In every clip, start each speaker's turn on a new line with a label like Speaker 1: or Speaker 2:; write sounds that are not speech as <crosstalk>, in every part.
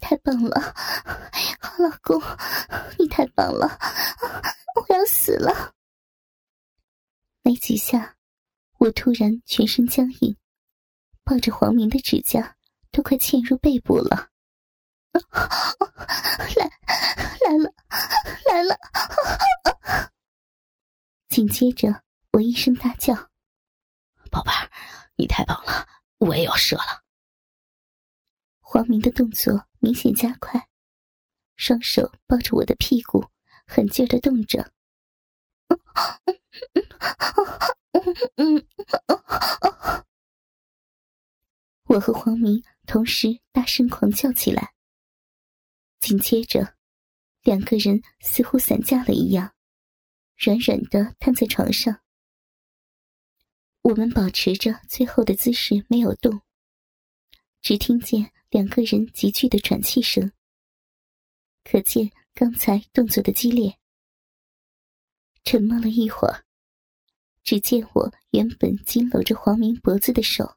Speaker 1: 太棒了，好老公，你太棒了，我要死了。没几下，我突然全身僵硬，抱着黄明的指甲都快嵌入背部了。来，来了，来了！紧接着，我一声大叫：“
Speaker 2: 宝贝儿，你太棒了，我也要射了。”
Speaker 1: 黄明的动作明显加快，双手抱着我的屁股，狠劲儿的动着。我和黄明同时大声狂叫起来。紧接着，两个人似乎散架了一样，软软的瘫在床上。我们保持着最后的姿势没有动，只听见。两个人急剧的喘气声，可见刚才动作的激烈。沉默了一会儿，只见我原本紧搂着黄明脖子的手，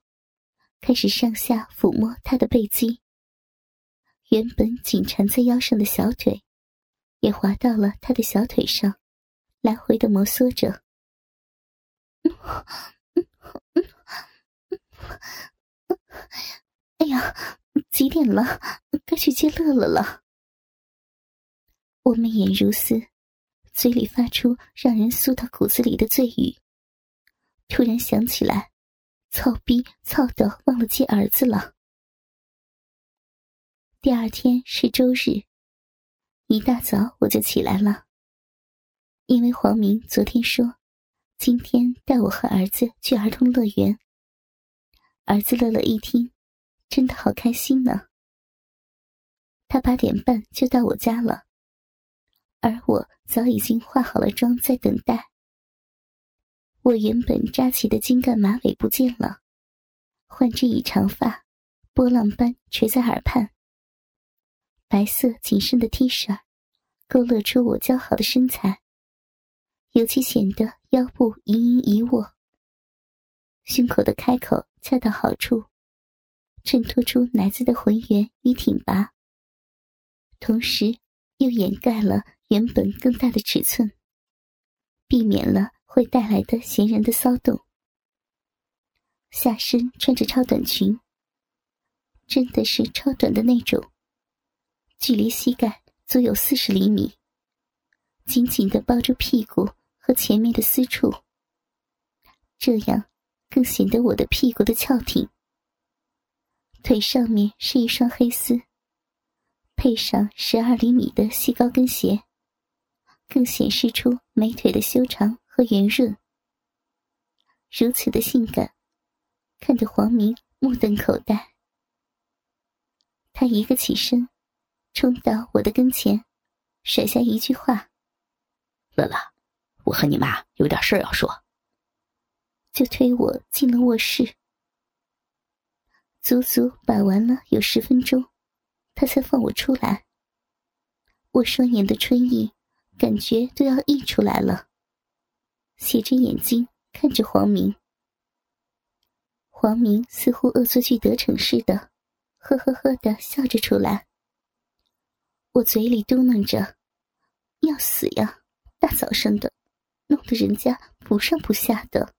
Speaker 1: 开始上下抚摸他的背肌。原本紧缠在腰上的小腿，也滑到了他的小腿上，来回的摩挲着。嗯 <laughs> 哎呀！几点了？<laughs> 该去接乐乐了。我眉眼如丝，嘴里发出让人酥到骨子里的醉语。突然想起来，操逼操的忘了接儿子了。第二天是周日，一大早我就起来了，因为黄明昨天说今天带我和儿子去儿童乐园。儿子乐乐一听。真的好开心呢！他八点半就到我家了，而我早已经化好了妆在等待。我原本扎起的金干马尾不见了，换之以长发，波浪般垂在耳畔。白色紧身的 T 恤，勾勒出我姣好的身材，尤其显得腰部盈盈一握，胸口的开口恰到好处。衬托出奶子的浑圆与挺拔，同时又掩盖了原本更大的尺寸，避免了会带来的闲人的骚动。下身穿着超短裙，真的是超短的那种，距离膝盖足有四十厘米，紧紧的包住屁股和前面的私处，这样更显得我的屁股的翘挺。腿上面是一双黑丝，配上十二厘米的细高跟鞋，更显示出美腿的修长和圆润。如此的性感，看得黄明目瞪口呆。他一个起身，冲到我的跟前，甩下一句话：“
Speaker 2: 乐乐，我和你妈有点事要说。”
Speaker 1: 就推我进了卧室。足足把玩了有十分钟，他才放我出来。我双眼的春意，感觉都要溢出来了。斜着眼睛看着黄明，黄明似乎恶作剧得逞似的，呵呵呵的笑着出来。我嘴里嘟囔着：“要死呀，大早上的，弄得人家不上不下的。”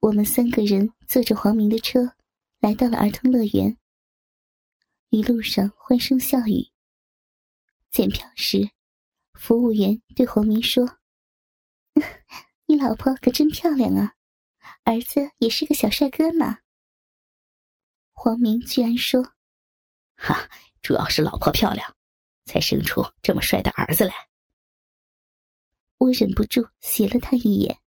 Speaker 1: 我们三个人坐着黄明的车，来到了儿童乐园。一路上欢声笑语。检票时，服务员对黄明说：“ <laughs> 你老婆可真漂亮啊，儿子也是个小帅哥呢。”黄明居然说：“
Speaker 2: 哈，主要是老婆漂亮，才生出这么帅的儿子来。”
Speaker 1: 我忍不住斜了他一眼。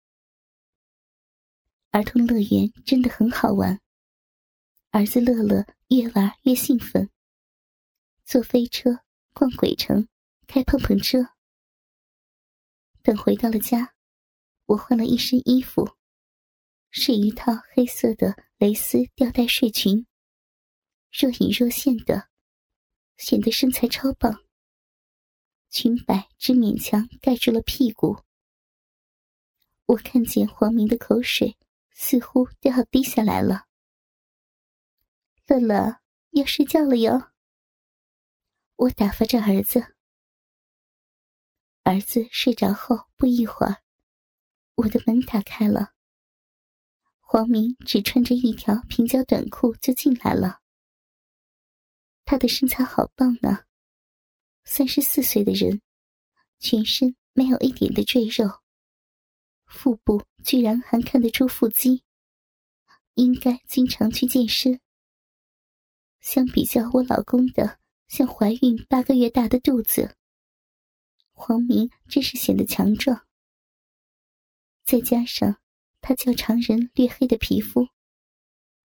Speaker 1: 儿童乐园真的很好玩，儿子乐乐越玩越兴奋，坐飞车，逛鬼城，开碰碰车。等回到了家，我换了一身衣服，是一套黑色的蕾丝吊带睡裙，若隐若现的，显得身材超棒。裙摆只勉强盖住了屁股。我看见黄明的口水似乎都要滴下来了。乐乐要睡觉了哟。我打发着儿子。儿子睡着后不一会儿，我的门打开了。黄明只穿着一条平角短裤就进来了。他的身材好棒呢，三十四岁的人，全身没有一点的赘肉，腹部居然还看得出腹肌，应该经常去健身。相比较我老公的像怀孕八个月大的肚子。黄明真是显得强壮，再加上他较常人略黑的皮肤，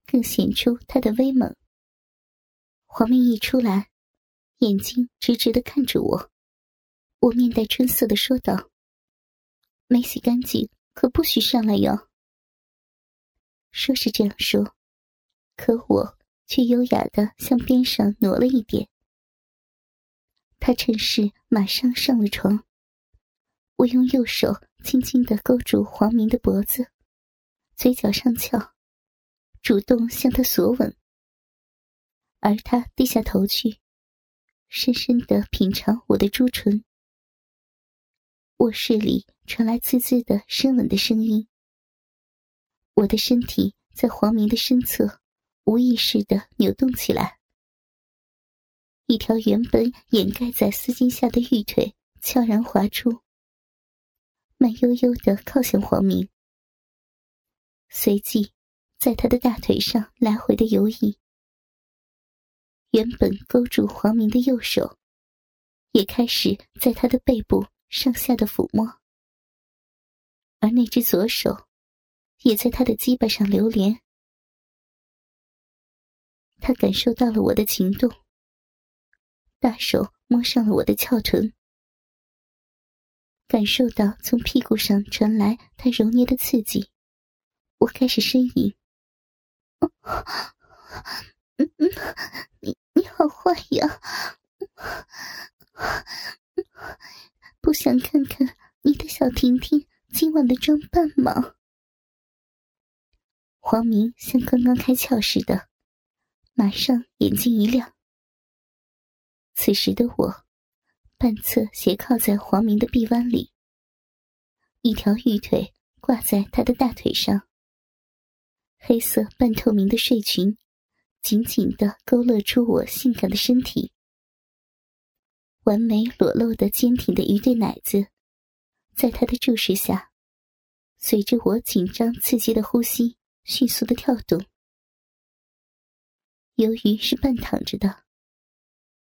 Speaker 1: 更显出他的威猛。黄明一出来，眼睛直直的看着我，我面带春色的说道：“没洗干净，可不许上来哟。”说是这样说，可我却优雅的向边上挪了一点。他趁势马上上了床，我用右手轻轻的勾住黄明的脖子，嘴角上翘，主动向他索吻，而他低下头去，深深的品尝我的朱唇。卧室里传来滋滋的深吻的声音，我的身体在黄明的身侧无意识的扭动起来。一条原本掩盖在丝巾下的玉腿悄然滑出，慢悠悠的靠向黄明，随即在他的大腿上来回的游移。原本勾住黄明的右手，也开始在他的背部上下的抚摸，而那只左手也在他的鸡巴上流连。他感受到了我的情动。大手摸上了我的翘臀，感受到从屁股上传来他揉捏的刺激，我开始呻吟：“嗯嗯，你你好坏呀！不想看看你的小婷婷今晚的装扮吗？”黄明像刚刚开窍似的，马上眼睛一亮。此时的我，半侧斜靠在黄明的臂弯里，一条玉腿挂在他的大腿上。黑色半透明的睡裙，紧紧的勾勒出我性感的身体。完美裸露的坚挺的一对奶子，在他的注视下，随着我紧张刺激的呼吸迅速的跳动。由于是半躺着的。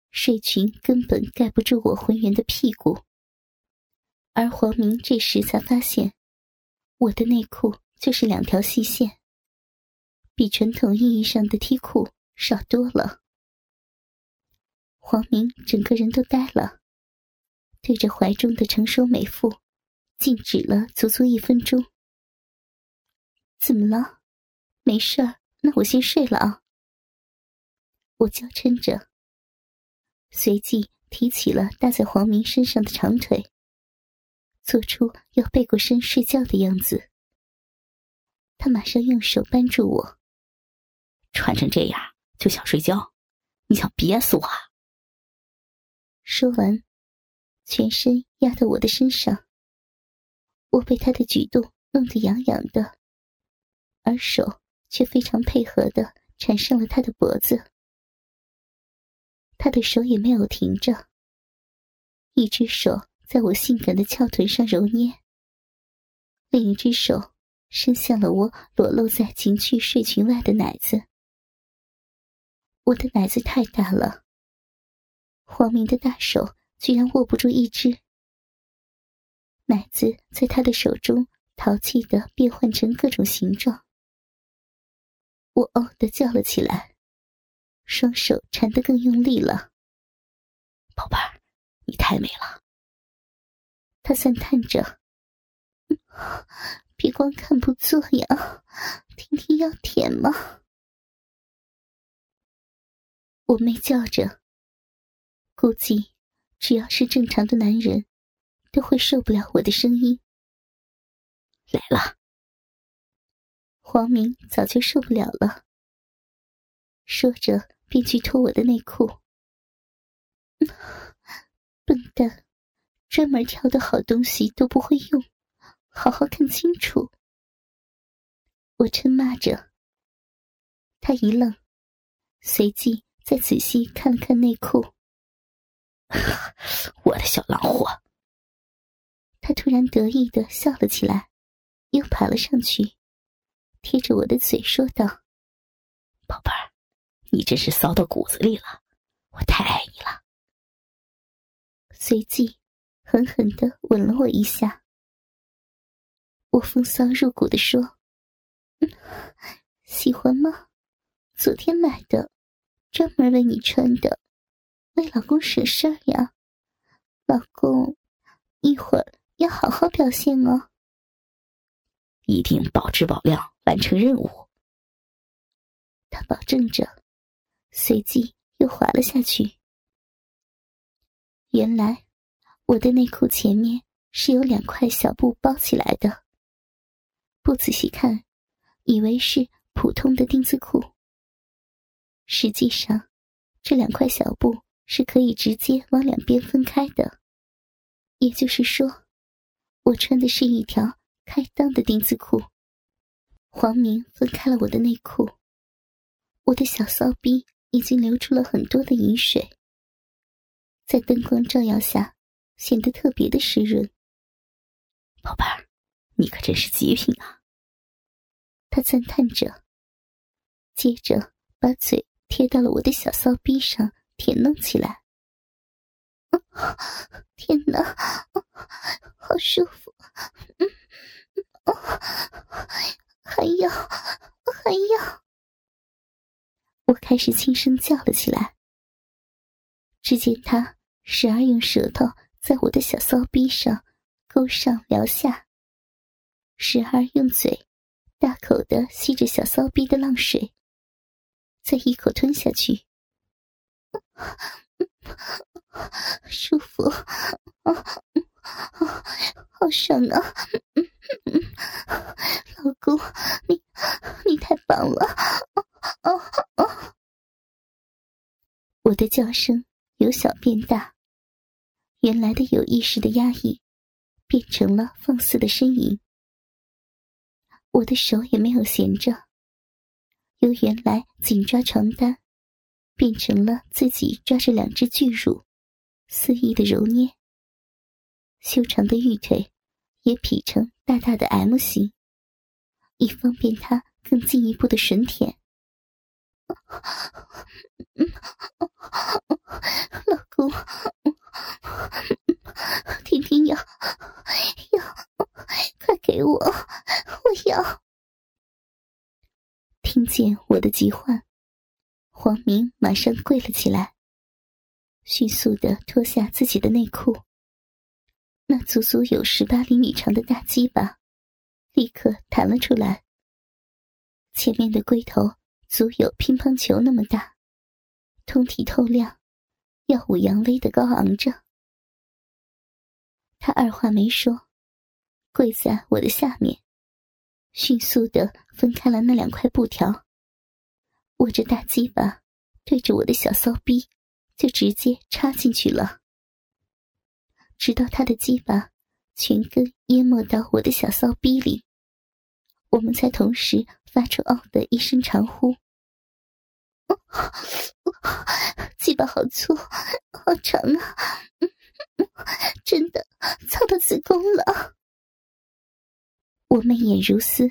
Speaker 1: 睡裙根本盖不住我浑圆的屁股，而黄明这时才发现，我的内裤就是两条细线，比传统意义上的 T 裤少多了。黄明整个人都呆了，对着怀中的成熟美妇，静止了足足一分钟。怎么了？没事儿，那我先睡了啊。我娇嗔着。随即提起了搭在黄明身上的长腿，做出要背过身睡觉的样子。他马上用手扳住我，
Speaker 2: 穿成这样就想睡觉？你想憋死我？啊？
Speaker 1: 说完，全身压到我的身上。我被他的举动弄得痒痒的，而手却非常配合的缠上了他的脖子。他的手也没有停着，一只手在我性感的翘臀上揉捏，另一只手伸向了我裸露在情趣睡裙外的奶子。我的奶子太大了，黄明的大手居然握不住一只，奶子在他的手中淘气的变换成各种形状。我哦的叫了起来。双手缠得更用力了。
Speaker 2: 宝贝儿你太美了。
Speaker 1: 他赞叹着：“别光看不做呀，婷婷要舔吗？”我没叫着：“估计只要是正常的男人，都会受不了我的声音。”
Speaker 2: 来了。
Speaker 1: 黄明早就受不了了，说着便去脱我的内裤。笨蛋，专门挑的好东西都不会用，好好看清楚。我嗔骂着。他一愣，随即再仔细看了看内裤。<laughs>
Speaker 2: 我的小狼货！
Speaker 1: 他突然得意的笑了起来，又爬了上去。贴着我的嘴说道：“
Speaker 2: 宝贝儿，你真是骚到骨子里了，我太爱你了。”
Speaker 1: 随即，狠狠的吻了我一下。我风骚入骨的说：“喜欢吗？昨天买的，专门为你穿的，为老公省事儿呀。老公，一会儿要好好表现哦。”
Speaker 2: 一定保质保量，完成任务。
Speaker 1: 他保证着，随即又滑了下去。原来，我的内裤前面是有两块小布包起来的。不仔细看，以为是普通的丁字裤。实际上，这两块小布是可以直接往两边分开的。也就是说，我穿的是一条。开裆的丁字裤，黄明分开了我的内裤，我的小骚逼已经流出了很多的饮水，在灯光照耀下显得特别的湿润。
Speaker 2: 宝贝儿，你可真是极品啊！
Speaker 1: 他赞叹着，接着把嘴贴到了我的小骚逼上舔弄起来。<laughs> 天哪，好舒服！嗯。哦，还要，还要！我开始轻声叫了起来。只见他时而用舌头在我的小骚逼上勾上撩下，时而用嘴大口的吸着小骚逼的浪水，再一口吞下去，舒服，好爽啊！老公，你你太棒了！哦哦哦我的叫声由小变大，原来的有意识的压抑，变成了放肆的呻吟。我的手也没有闲着，由原来紧抓床单，变成了自己抓着两只巨乳，肆意的揉捏。修长的玉腿也劈成大大的 M 型，以方便他更进一步的吮舔。老公，婷婷要要，快给我，我要！听见我的急唤，黄明马上跪了起来，迅速的脱下自己的内裤。那足足有十八厘米长的大鸡巴，立刻弹了出来。前面的龟头足有乒乓球那么大，通体透亮，耀武扬威的高昂着。他二话没说，跪在我的下面，迅速的分开了那两块布条，握着大鸡巴，对着我的小骚逼，就直接插进去了。直到他的鸡巴全根淹没到我的小骚逼里，我们才同时发出“嗷”的一声长呼。鸡巴好粗，好长啊！真的操到子宫了。我媚眼如丝，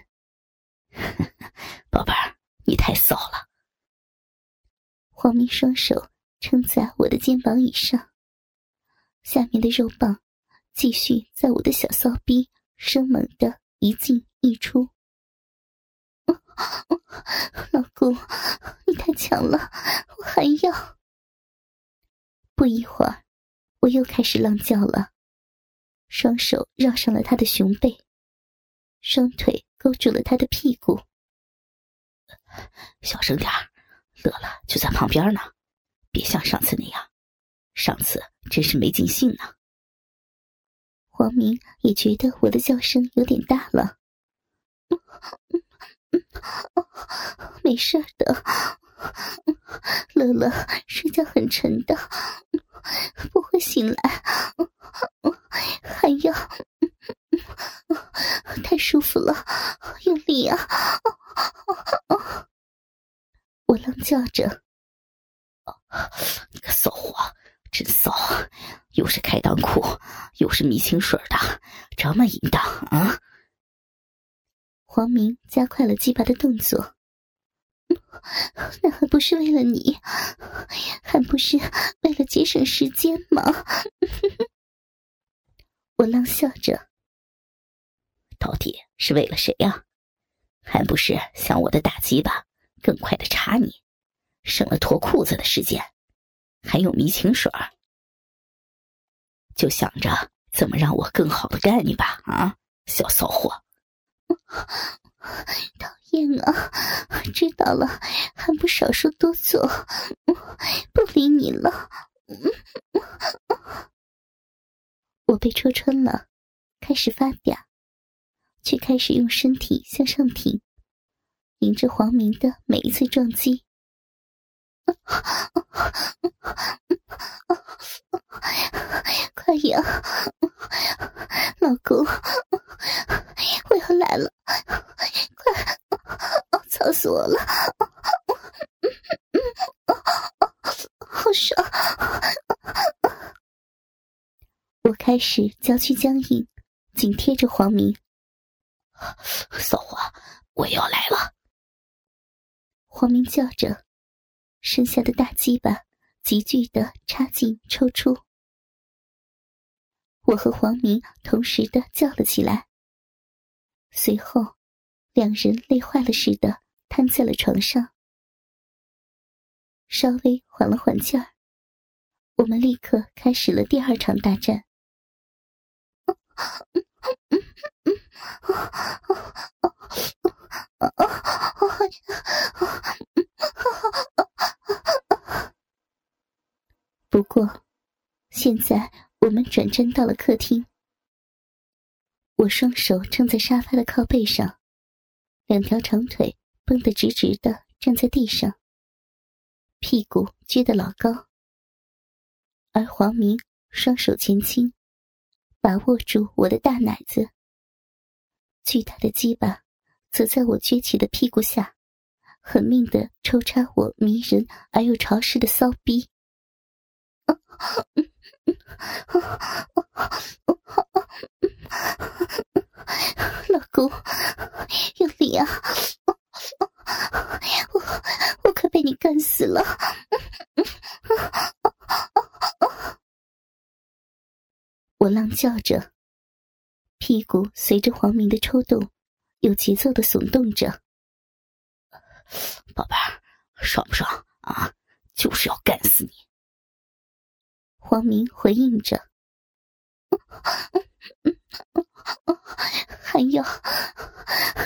Speaker 1: <laughs>
Speaker 2: 宝贝儿，你太骚了。
Speaker 1: 黄明双手撑在我的肩膀以上。下面的肉棒继续在我的小骚逼生猛的一进一出，老公，你太强了，我还要。不一会儿，我又开始浪叫了，双手绕上了他的熊背，双腿勾住了他的屁股。
Speaker 2: 小声点，乐乐就在旁边呢，别像上次那样，上次真是没尽兴呢。
Speaker 1: 黄明也觉得我的叫声有点大了，没事的，乐乐睡觉很沉的，不会醒来，还要太舒服了，用力啊！我狼叫着，你
Speaker 2: 个骚货，真骚！又是开裆裤，又是迷情水的，这么淫荡啊！
Speaker 1: 黄明加快了鸡巴的动作，那还不是为了你，还不是为了节省时间吗？<laughs> 我浪笑着，
Speaker 2: 到底是为了谁呀？还不是想我的大鸡巴更快的插你，省了脱裤子的时间，还有迷情水。就想着怎么让我更好的干你吧，啊，小骚货！<laughs>
Speaker 1: 讨厌啊！知道了，还不少说多做，不理你了。我被戳穿了，开始发嗲，却开始用身体向上挺，迎着黄明的每一次撞击。<laughs> 快呀，老公，我要来了！快，操死我了！好爽！我开始娇躯僵硬，紧贴着黄明。
Speaker 2: 骚货，我要来了！
Speaker 1: 黄明叫着。剩下的大鸡巴急剧的插进抽出，我和黄明同时的叫了起来。随后，两人累坏了似的瘫在了床上。稍微缓了缓劲儿，我们立刻开始了第二场大战。<laughs> 不过，现在我们转战到了客厅。我双手撑在沙发的靠背上，两条长腿绷得直直的站在地上，屁股撅得老高。而黄明双手前倾，把握住我的大奶子，巨大的鸡巴则在我撅起的屁股下，狠命的抽插我迷人而又潮湿的骚逼。<laughs> 老公，用力啊！我我快被你干死了！我浪叫着，屁股随着黄明的抽动，有节奏的耸动着。
Speaker 2: 宝贝儿，爽不爽啊？就是要干死你！
Speaker 1: 黄明回应着：“还有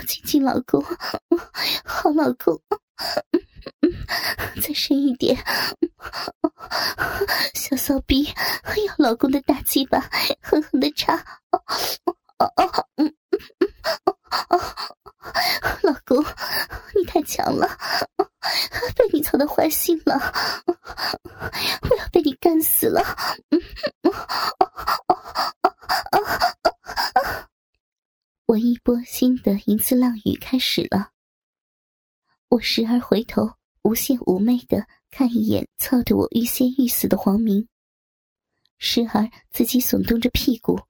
Speaker 1: 亲亲老公，好老公，再深一点，小骚逼要老公的大鸡巴狠狠的插。”哦哦，嗯嗯，哦哦老公，你太强了，被你操的坏心了，我要被你干死了！我一波新的银丝浪语开始了。我时而回头，无限妩媚的看一眼操得我欲仙欲死的黄明，时而自己耸动着屁股，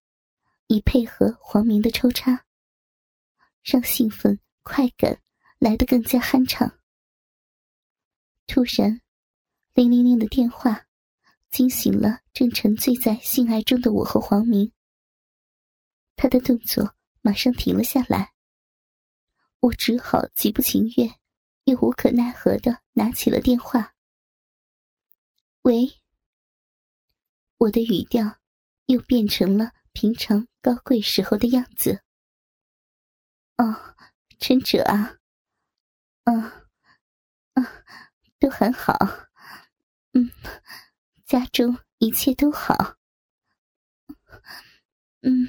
Speaker 1: 以配合黄明的抽插。让兴奋快感来得更加酣畅。突然，铃铃铃的电话惊醒了正沉醉在性爱中的我和黄明。他的动作马上停了下来。我只好极不情愿又无可奈何的拿起了电话。喂。我的语调又变成了平常高贵时候的样子。哦，陈哲啊，嗯，嗯，都很好，嗯，家中一切都好，嗯，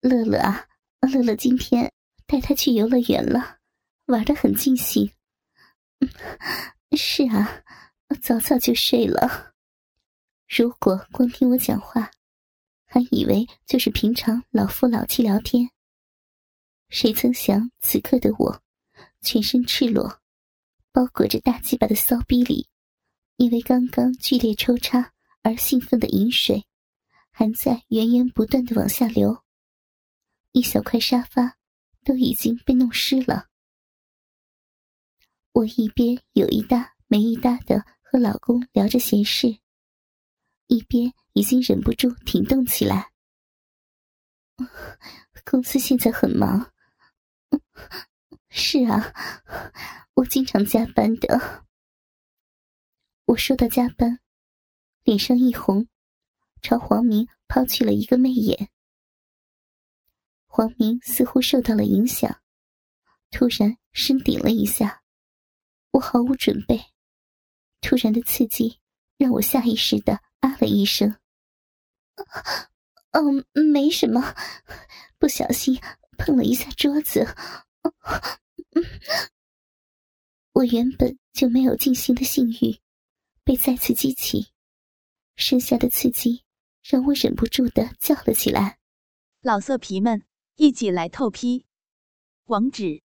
Speaker 1: 乐乐啊，乐乐今天带他去游乐园了，玩的很尽兴。嗯，是啊，早早就睡了。如果光听我讲话，还以为就是平常老夫老妻聊天。谁曾想，此刻的我，全身赤裸，包裹着大鸡巴的骚逼里，因为刚刚剧烈抽插而兴奋的饮水，还在源源不断的往下流。一小块沙发都已经被弄湿了。我一边有一搭没一搭的和老公聊着闲事，一边已经忍不住挺动起来。<laughs> 公司现在很忙。<laughs> 是啊，我经常加班的。我说到加班，脸上一红，朝黄明抛去了一个媚眼。黄明似乎受到了影响，突然身顶了一下，我毫无准备，突然的刺激让我下意识的啊了一声。嗯，没什么，不小心。碰了一下桌子，<laughs> 我原本就没有尽兴的性欲被再次激起，剩下的刺激让我忍不住的叫了起来。
Speaker 3: 老色皮们，一起来透批！网址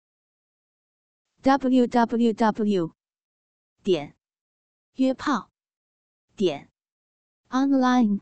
Speaker 3: ：w w w 点约炮点 online